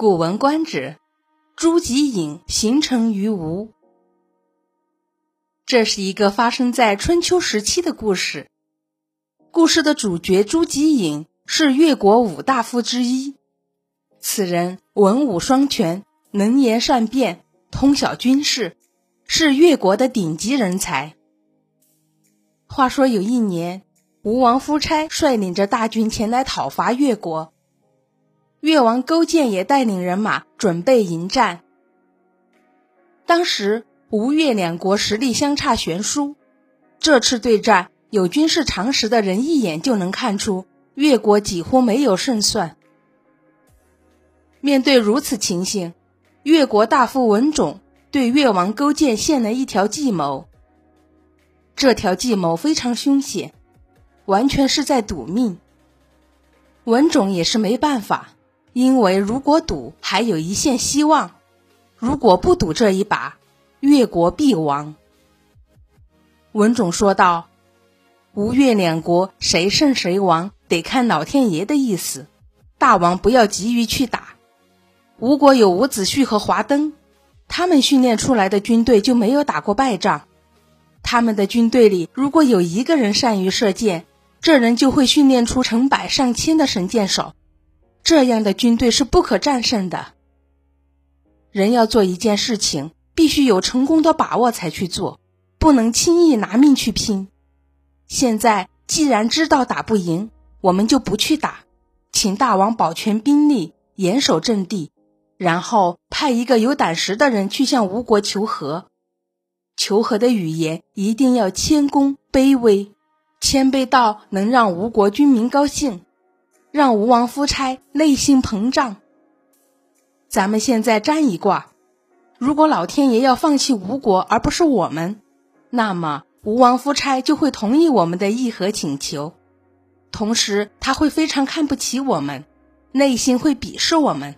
古文观止，朱吉隐形成于吴。这是一个发生在春秋时期的故事。故事的主角朱吉隐是越国五大夫之一。此人文武双全，能言善辩，通晓军事，是越国的顶级人才。话说有一年，吴王夫差率领着大军前来讨伐越国。越王勾践也带领人马准备迎战。当时吴越两国实力相差悬殊，这次对战有军事常识的人一眼就能看出越国几乎没有胜算。面对如此情形，越国大夫文种对越王勾践献了一条计谋。这条计谋非常凶险，完全是在赌命。文种也是没办法。因为如果赌，还有一线希望；如果不赌这一把，越国必亡。文种说道：“吴越两国谁胜谁亡，得看老天爷的意思。大王不要急于去打。吴国有伍子胥和华登，他们训练出来的军队就没有打过败仗。他们的军队里如果有一个人善于射箭，这人就会训练出成百上千的神箭手。”这样的军队是不可战胜的。人要做一件事情，必须有成功的把握才去做，不能轻易拿命去拼。现在既然知道打不赢，我们就不去打，请大王保全兵力，严守阵地，然后派一个有胆识的人去向吴国求和。求和的语言一定要谦恭卑微，谦卑到能让吴国军民高兴。让吴王夫差内心膨胀。咱们现在占一卦，如果老天爷要放弃吴国而不是我们，那么吴王夫差就会同意我们的议和请求，同时他会非常看不起我们，内心会鄙视我们。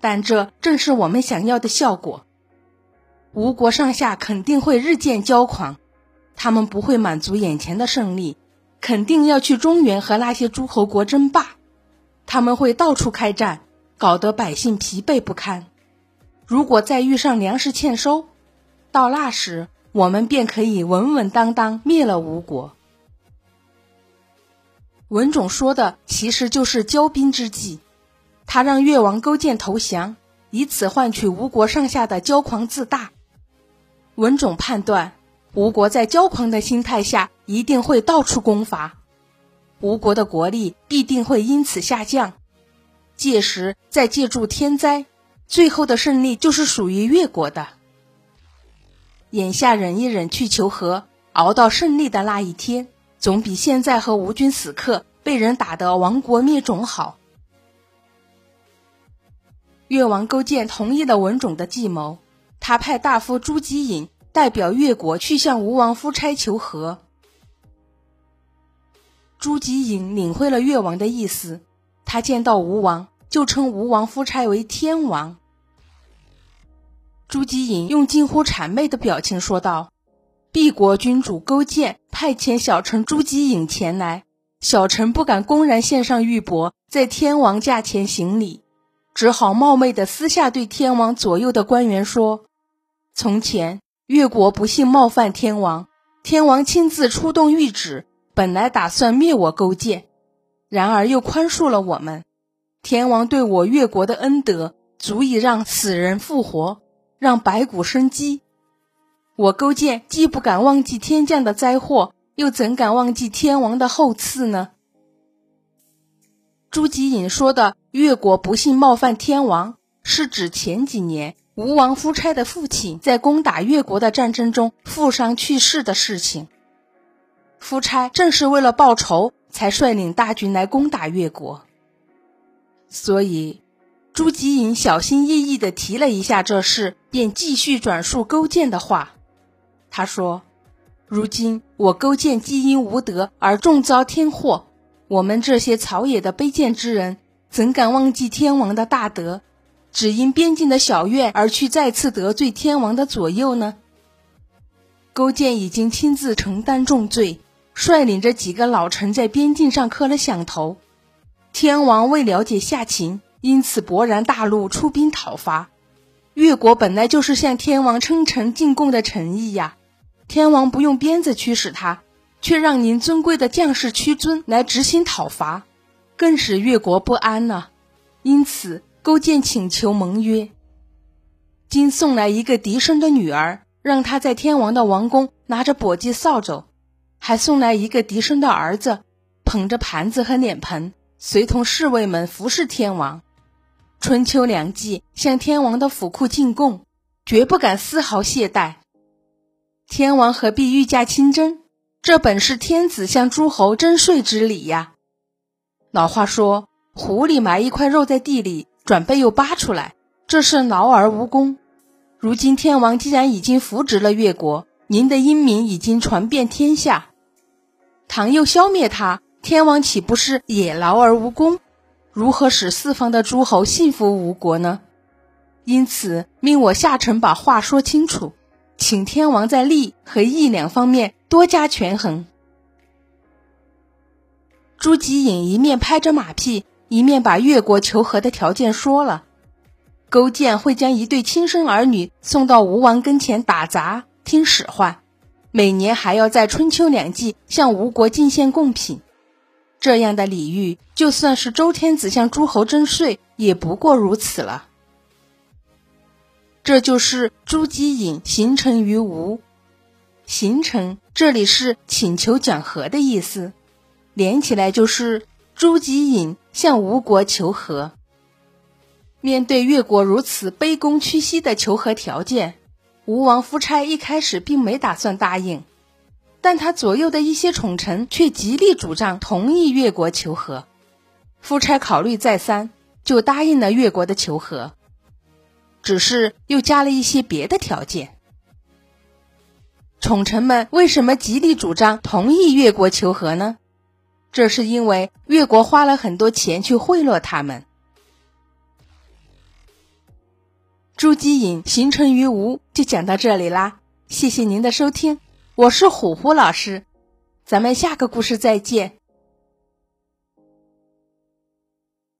但这正是我们想要的效果。吴国上下肯定会日渐骄狂，他们不会满足眼前的胜利。肯定要去中原和那些诸侯国争霸，他们会到处开战，搞得百姓疲惫不堪。如果再遇上粮食欠收，到那时我们便可以稳稳当当灭了吴国。文种说的其实就是骄兵之计，他让越王勾践投降，以此换取吴国上下的骄狂自大。文种判断。吴国在骄狂的心态下，一定会到处攻伐，吴国的国力必定会因此下降。届时再借助天灾，最后的胜利就是属于越国的。眼下忍一忍去求和，熬到胜利的那一天，总比现在和吴军死磕，被人打得亡国灭种好。越王勾践同意了文种的计谋，他派大夫朱吉隐。代表越国去向吴王夫差求和。朱吉隐领会了越王的意思，他见到吴王就称吴王夫差为天王。朱吉隐用近乎谄媚的表情说道：“敝国君主勾践派遣小臣朱吉隐前来，小臣不敢公然献上玉帛，在天王驾前行礼，只好冒昧的私下对天王左右的官员说：从前。”越国不幸冒犯天王，天王亲自出动谕旨，本来打算灭我勾践，然而又宽恕了我们。天王对我越国的恩德，足以让死人复活，让白骨生机。我勾践既不敢忘记天降的灾祸，又怎敢忘记天王的厚赐呢？朱吉隐说的“越国不幸冒犯天王”，是指前几年。吴王夫差的父亲在攻打越国的战争中负伤去世的事情，夫差正是为了报仇，才率领大军来攻打越国。所以，朱吉隐小心翼翼地提了一下这事，便继续转述勾践的话。他说：“如今我勾践既因无德而重遭天祸，我们这些草野的卑贱之人，怎敢忘记天王的大德？”只因边境的小院而去再次得罪天王的左右呢？勾践已经亲自承担重罪，率领着几个老臣在边境上磕了响头。天王为了解下情，因此勃然大怒，出兵讨伐。越国本来就是向天王称臣进贡的诚意呀，天王不用鞭子驱使他，却让您尊贵的将士屈尊来执行讨伐，更使越国不安呢。因此，勾践请求盟约，今送来一个嫡生的女儿，让她在天王的王宫拿着簸箕扫帚，还送来一个嫡生的儿子，捧着盘子和脸盆，随同侍卫们服侍天王。春秋两季向天王的府库进贡，绝不敢丝毫懈怠。天王何必御驾亲征？这本是天子向诸侯征税之礼呀。老话说：“狐狸埋一块肉在地里，准备又扒出来，这是劳而无功。”如今天王既然已经扶植了越国，您的英名已经传遍天下，倘又消灭他，天王岂不是也劳而无功？如何使四方的诸侯信服吴国呢？因此，命我下臣把话说清楚，请天王在利和义两方面多加权衡。朱吉隐一面拍着马屁，一面把越国求和的条件说了。勾践会将一对亲生儿女送到吴王跟前打杂听使唤，每年还要在春秋两季向吴国进献贡品。这样的礼遇，就算是周天子向诸侯征税，也不过如此了。这就是朱姬隐行程于吴，行程这里是请求讲和的意思，连起来就是朱姬隐向吴国求和。面对越国如此卑躬屈膝的求和条件，吴王夫差一开始并没打算答应。但他左右的一些宠臣却极力主张同意越国求和，夫差考虑再三，就答应了越国的求和，只是又加了一些别的条件。宠臣们为什么极力主张同意越国求和呢？这是因为越国花了很多钱去贿赂他们。朱基隐形成于无就讲到这里啦，谢谢您的收听。我是虎虎老师，咱们下个故事再见。